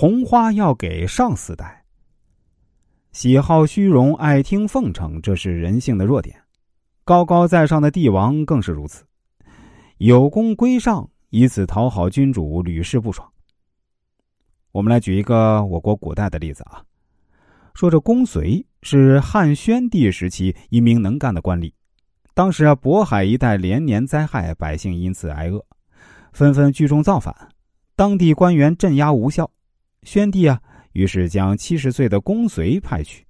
红花要给上司戴。喜好虚荣、爱听奉承，这是人性的弱点。高高在上的帝王更是如此，有功归上，以此讨好君主，屡试不爽。我们来举一个我国古代的例子啊，说这公随是汉宣帝时期一名能干的官吏，当时啊渤海一带连年灾害，百姓因此挨饿，纷纷聚众造反，当地官员镇压无效，宣帝啊于是将七十岁的公随派去。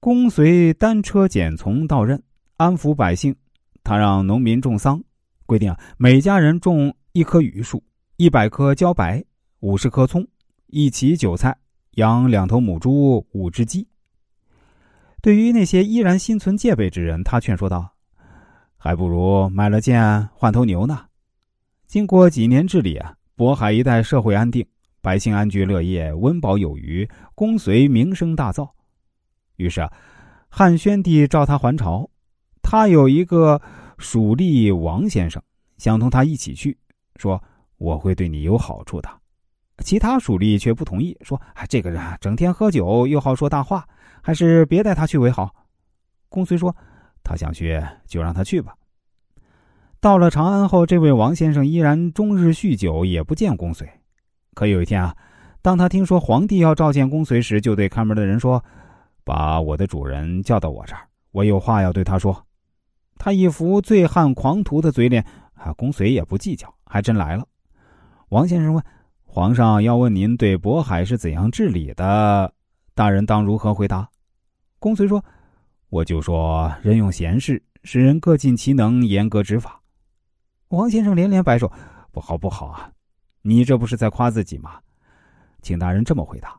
公随单车简从到任，安抚百姓。他让农民种桑，规定啊，每家人种一棵榆树，一百棵茭白，五十棵葱，一畦韭菜，养两头母猪，五只鸡。对于那些依然心存戒备之人，他劝说道：“还不如买了剑换头牛呢。”经过几年治理啊，渤海一带社会安定，百姓安居乐业，温饱有余，公随名声大噪。于是，汉宣帝召他还朝。他有一个属吏王先生，想同他一起去，说我会对你有好处的。其他属吏却不同意，说：“哎，这个人整天喝酒，又好说大话，还是别带他去为好。”公随说：“他想去，就让他去吧。”到了长安后，这位王先生依然终日酗酒，也不见公随。可有一天啊，当他听说皇帝要召见公随时，就对看门的人说。把我的主人叫到我这儿，我有话要对他说。他一副醉汉狂徒的嘴脸，啊，公随也不计较，还真来了。王先生问：“皇上要问您对渤海是怎样治理的，大人当如何回答？”公随说：“我就说任用贤士，使人各尽其能，严格执法。”王先生连连摆手：“不好，不好啊！你这不是在夸自己吗？请大人这么回答。”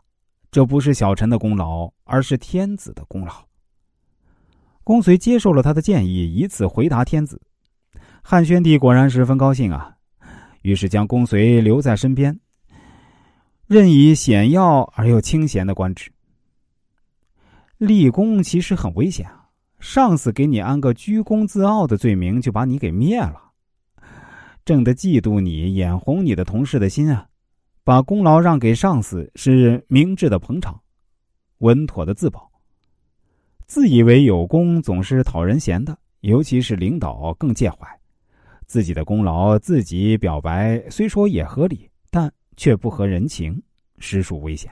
这不是小臣的功劳，而是天子的功劳。公随接受了他的建议，以此回答天子。汉宣帝果然十分高兴啊，于是将公随留在身边，任以显要而又清闲的官职。立功其实很危险啊，上司给你安个居功自傲的罪名，就把你给灭了，正的嫉妒你、眼红你的同事的心啊。把功劳让给上司是明智的捧场，稳妥的自保。自以为有功总是讨人嫌的，尤其是领导更介怀。自己的功劳自己表白，虽说也合理，但却不合人情，实属危险。